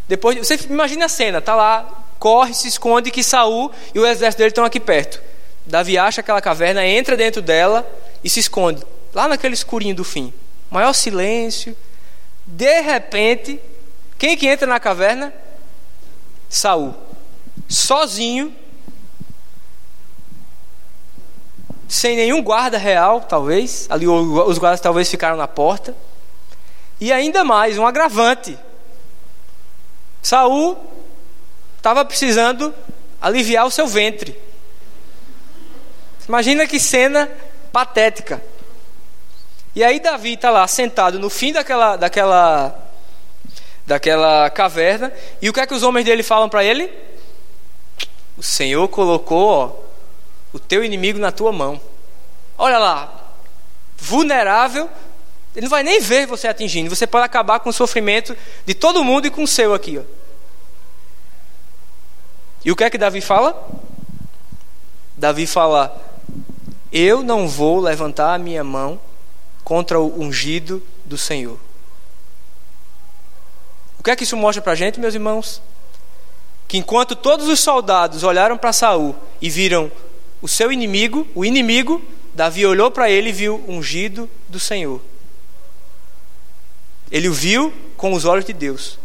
Depois, você imagina a cena, tá lá, corre, se esconde que Saul e o exército dele estão aqui perto. Davi acha aquela caverna, entra dentro dela e se esconde, lá naquele escurinho do fim. Maior silêncio. De repente, quem que entra na caverna? Saul. Sozinho, sem nenhum guarda real, talvez. Ali os guardas talvez ficaram na porta. E ainda mais, um agravante. Saul estava precisando aliviar o seu ventre. Imagina que cena patética. E aí Davi está lá sentado no fim daquela, daquela, daquela caverna. E o que é que os homens dele falam para ele? O Senhor colocou ó, o teu inimigo na tua mão. Olha lá, vulnerável, ele não vai nem ver você atingindo. Você pode acabar com o sofrimento de todo mundo e com o seu aqui. Ó. E o que é que Davi fala? Davi fala: Eu não vou levantar a minha mão contra o ungido do Senhor. O que é que isso mostra para a gente, meus irmãos? Que enquanto todos os soldados olharam para Saul e viram o seu inimigo, o inimigo, Davi olhou para ele e viu ungido do Senhor. Ele o viu com os olhos de Deus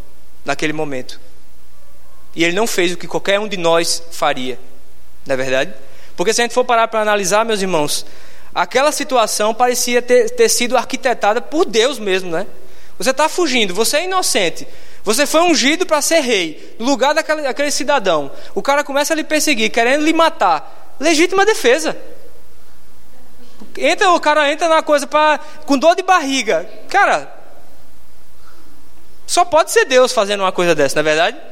naquele momento. E ele não fez o que qualquer um de nós faria, não é verdade? Porque se a gente for parar para analisar, meus irmãos, aquela situação parecia ter, ter sido arquitetada por Deus mesmo, né? Você está fugindo, você é inocente, você foi ungido para ser rei, no lugar daquele, daquele cidadão. O cara começa a lhe perseguir, querendo lhe matar. Legítima defesa. Entra, o cara entra na coisa pra, com dor de barriga. Cara, só pode ser Deus fazendo uma coisa dessa, não é verdade?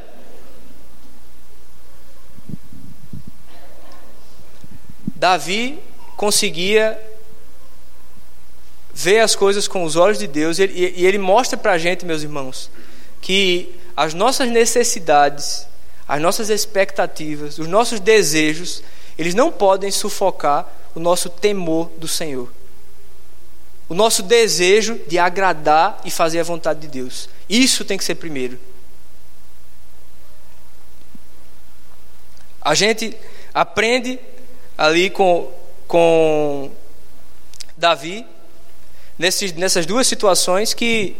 Davi conseguia ver as coisas com os olhos de Deus e ele, e ele mostra para a gente, meus irmãos, que as nossas necessidades, as nossas expectativas, os nossos desejos, eles não podem sufocar o nosso temor do Senhor. O nosso desejo de agradar e fazer a vontade de Deus. Isso tem que ser primeiro. A gente aprende ali com, com Davi, nesses, nessas duas situações, que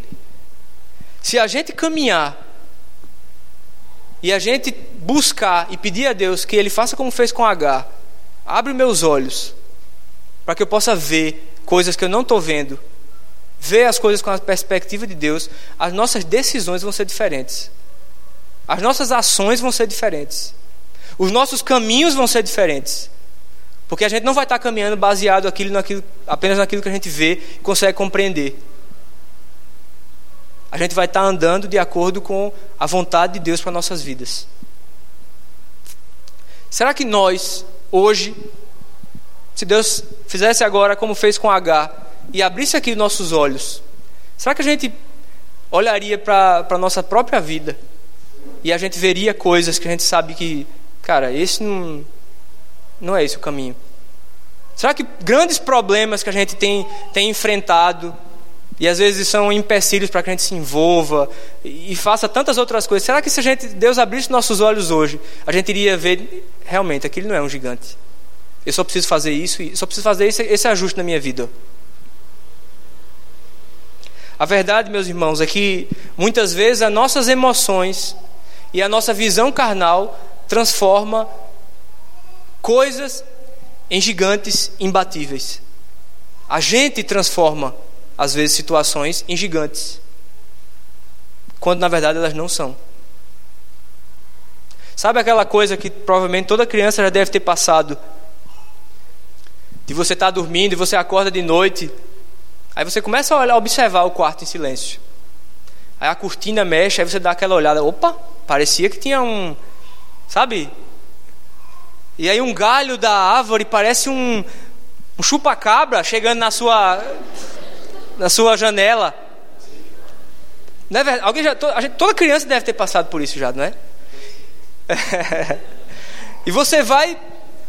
se a gente caminhar e a gente buscar e pedir a Deus que Ele faça como fez com H, abre meus olhos para que eu possa ver coisas que eu não estou vendo, ver as coisas com a perspectiva de Deus, as nossas decisões vão ser diferentes, as nossas ações vão ser diferentes, os nossos caminhos vão ser diferentes. Porque a gente não vai estar caminhando baseado aquilo, naquilo, apenas naquilo que a gente vê e consegue compreender. A gente vai estar andando de acordo com a vontade de Deus para nossas vidas. Será que nós, hoje, se Deus fizesse agora como fez com H e abrisse aqui nossos olhos, será que a gente olharia para a nossa própria vida e a gente veria coisas que a gente sabe que, cara, esse não, não é esse o caminho? Será que grandes problemas que a gente tem, tem enfrentado e às vezes são empecilhos para que a gente se envolva e faça tantas outras coisas. Será que se a gente, Deus abrisse nossos olhos hoje, a gente iria ver realmente aquilo não é um gigante? Eu só preciso fazer isso, só preciso fazer esse, esse ajuste na minha vida. A verdade, meus irmãos, é que muitas vezes as nossas emoções e a nossa visão carnal transforma coisas em gigantes imbatíveis. A gente transforma, às vezes, situações em gigantes, quando na verdade elas não são. Sabe aquela coisa que provavelmente toda criança já deve ter passado? De você estar tá dormindo e você acorda de noite, aí você começa a olhar, observar o quarto em silêncio. Aí a cortina mexe, aí você dá aquela olhada, opa, parecia que tinha um, sabe, e aí um galho da árvore parece um, um chupa-cabra chegando na sua, na sua janela. Não é verdade? Alguém já, a gente, toda criança deve ter passado por isso já, não é? e você vai,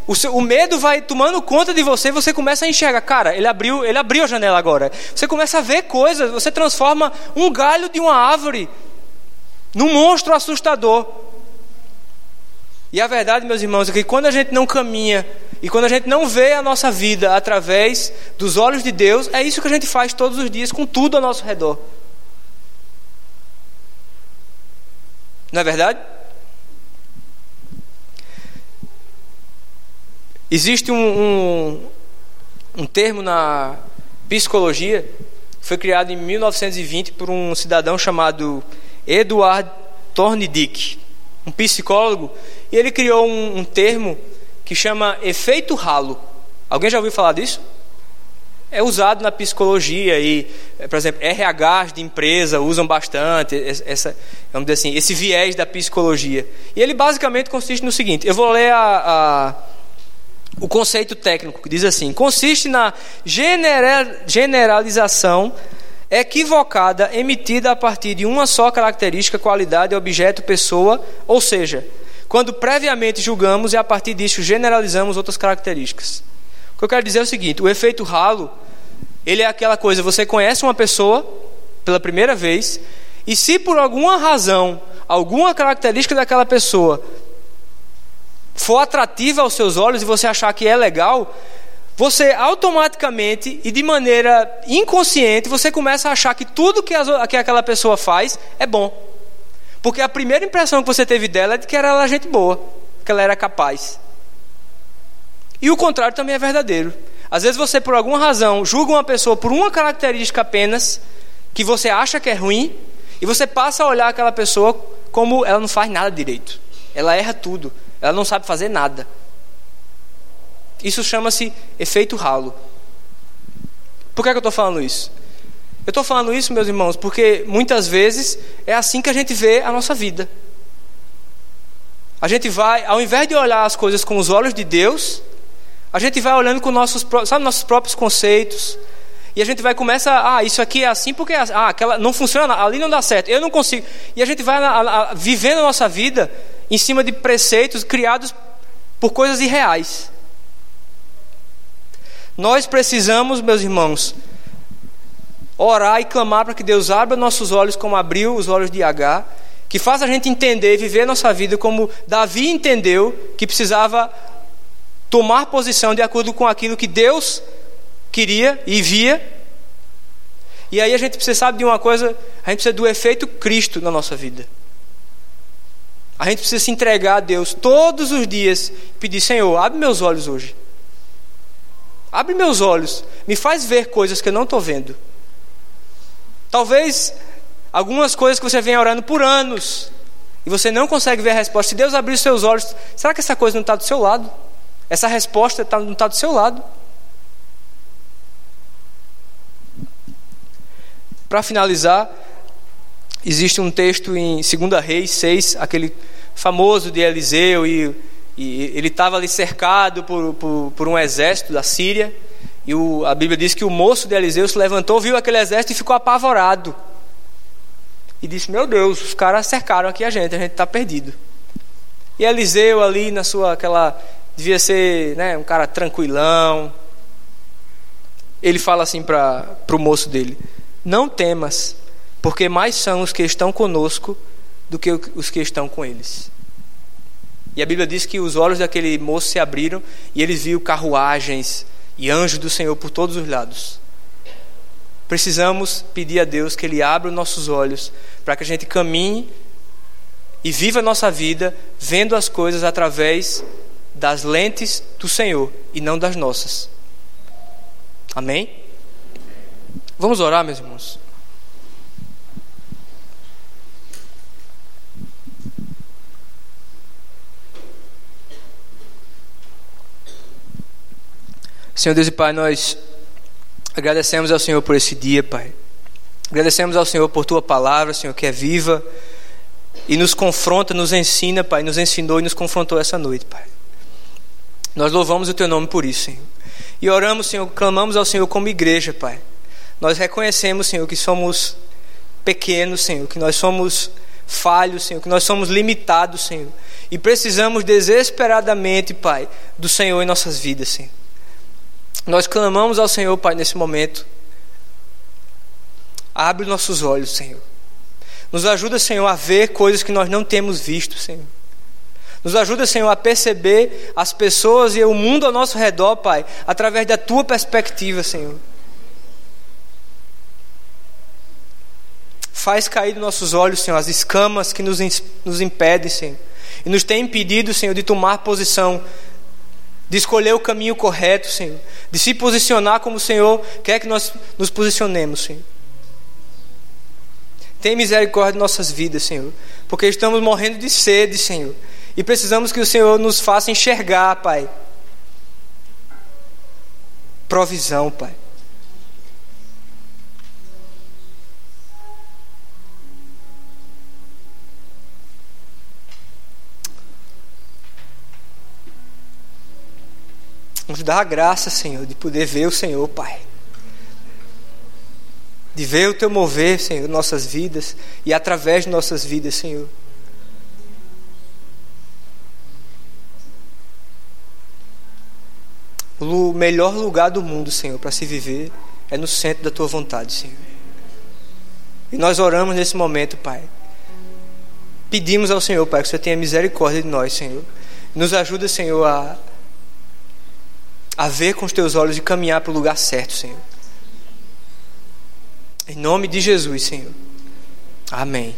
o, seu, o, medo vai tomando conta de você, você começa a enxergar, cara, ele abriu, ele abriu a janela agora. Você começa a ver coisas, você transforma um galho de uma árvore num monstro assustador. E a verdade, meus irmãos, é que quando a gente não caminha e quando a gente não vê a nossa vida através dos olhos de Deus, é isso que a gente faz todos os dias com tudo ao nosso redor. Não é verdade? Existe um, um, um termo na psicologia, foi criado em 1920 por um cidadão chamado Edward Thorndike, um psicólogo e ele criou um, um termo que chama efeito ralo. Alguém já ouviu falar disso? É usado na psicologia e, eh, por exemplo, RHs de empresa usam bastante essa, vamos dizer assim, esse viés da psicologia. E ele basicamente consiste no seguinte: eu vou ler a, a, o conceito técnico que diz assim: consiste na generalização equivocada emitida a partir de uma só característica, qualidade, objeto, pessoa, ou seja, quando previamente julgamos e a partir disso generalizamos outras características. O que eu quero dizer é o seguinte: o efeito ralo, ele é aquela coisa, você conhece uma pessoa pela primeira vez, e se por alguma razão, alguma característica daquela pessoa for atrativa aos seus olhos e você achar que é legal, você automaticamente e de maneira inconsciente, você começa a achar que tudo que, que aquela pessoa faz é bom. Porque a primeira impressão que você teve dela é de que era ela gente boa, que ela era capaz. E o contrário também é verdadeiro. Às vezes você, por alguma razão, julga uma pessoa por uma característica apenas que você acha que é ruim, e você passa a olhar aquela pessoa como ela não faz nada direito. Ela erra tudo. Ela não sabe fazer nada. Isso chama-se efeito ralo. Por que, é que eu estou falando isso? Eu estou falando isso, meus irmãos, porque muitas vezes é assim que a gente vê a nossa vida. A gente vai, ao invés de olhar as coisas com os olhos de Deus, a gente vai olhando com nossos, sabe, nossos próprios conceitos. E a gente vai começar, ah, isso aqui é assim porque é assim. ah, aquela não funciona, ali não dá certo, eu não consigo. E a gente vai a, a, vivendo a nossa vida em cima de preceitos criados por coisas irreais. Nós precisamos, meus irmãos, orar e clamar para que Deus abra nossos olhos como abriu os olhos de H, que faça a gente entender e viver a nossa vida como Davi entendeu que precisava tomar posição de acordo com aquilo que Deus queria e via. E aí a gente precisa saber de uma coisa, a gente precisa do efeito Cristo na nossa vida. A gente precisa se entregar a Deus todos os dias pedir, Senhor, abre meus olhos hoje. Abre meus olhos, me faz ver coisas que eu não estou vendo. Talvez algumas coisas que você vem orando por anos e você não consegue ver a resposta. Se Deus abrir os seus olhos, será que essa coisa não está do seu lado? Essa resposta tá, não está do seu lado? Para finalizar, existe um texto em 2 Reis 6, aquele famoso de Eliseu, e, e ele estava ali cercado por, por, por um exército da Síria. E o, a Bíblia diz que o moço de Eliseu se levantou, viu aquele exército e ficou apavorado. E disse: Meu Deus, os caras cercaram aqui a gente, a gente está perdido. E Eliseu ali na sua aquela devia ser né, um cara tranquilão. Ele fala assim para o moço dele: Não temas, porque mais são os que estão conosco do que os que estão com eles. E a Bíblia diz que os olhos daquele moço se abriram e eles viram carruagens, e anjos do Senhor por todos os lados. precisamos pedir a Deus que Ele abra os nossos olhos para que a gente caminhe e viva a nossa vida vendo as coisas através das lentes do Senhor e não das nossas. Amém? Vamos orar, meus irmãos. Senhor Deus e Pai, nós agradecemos ao Senhor por esse dia, Pai. Agradecemos ao Senhor por tua palavra, Senhor, que é viva e nos confronta, nos ensina, Pai, nos ensinou e nos confrontou essa noite, Pai. Nós louvamos o teu nome por isso, Senhor. E oramos, Senhor, clamamos ao Senhor como igreja, Pai. Nós reconhecemos, Senhor, que somos pequenos, Senhor, que nós somos falhos, Senhor, que nós somos limitados, Senhor. E precisamos desesperadamente, Pai, do Senhor em nossas vidas, Senhor. Nós clamamos ao Senhor, Pai, nesse momento. Abre nossos olhos, Senhor. Nos ajuda, Senhor, a ver coisas que nós não temos visto, Senhor. Nos ajuda, Senhor, a perceber as pessoas e o mundo ao nosso redor, Pai, através da tua perspectiva, Senhor. Faz cair dos nossos olhos, Senhor, as escamas que nos, nos impedem, Senhor. E nos tem impedido, Senhor, de tomar posição de escolher o caminho correto, Senhor, de se posicionar como o Senhor quer que nós nos posicionemos, Senhor. Tem misericórdia de nossas vidas, Senhor, porque estamos morrendo de sede, Senhor, e precisamos que o Senhor nos faça enxergar, Pai. Provisão, Pai. Nos dá a graça, Senhor, de poder ver o Senhor, Pai. De ver o Teu mover, Senhor, nossas vidas e através de nossas vidas, Senhor. O melhor lugar do mundo, Senhor, para se viver é no centro da Tua vontade, Senhor. E nós oramos nesse momento, Pai. Pedimos ao Senhor, Pai, que o Senhor tenha misericórdia de nós, Senhor. Nos ajuda, Senhor, a a ver com os teus olhos e caminhar para o lugar certo, Senhor. Em nome de Jesus, Senhor. Amém.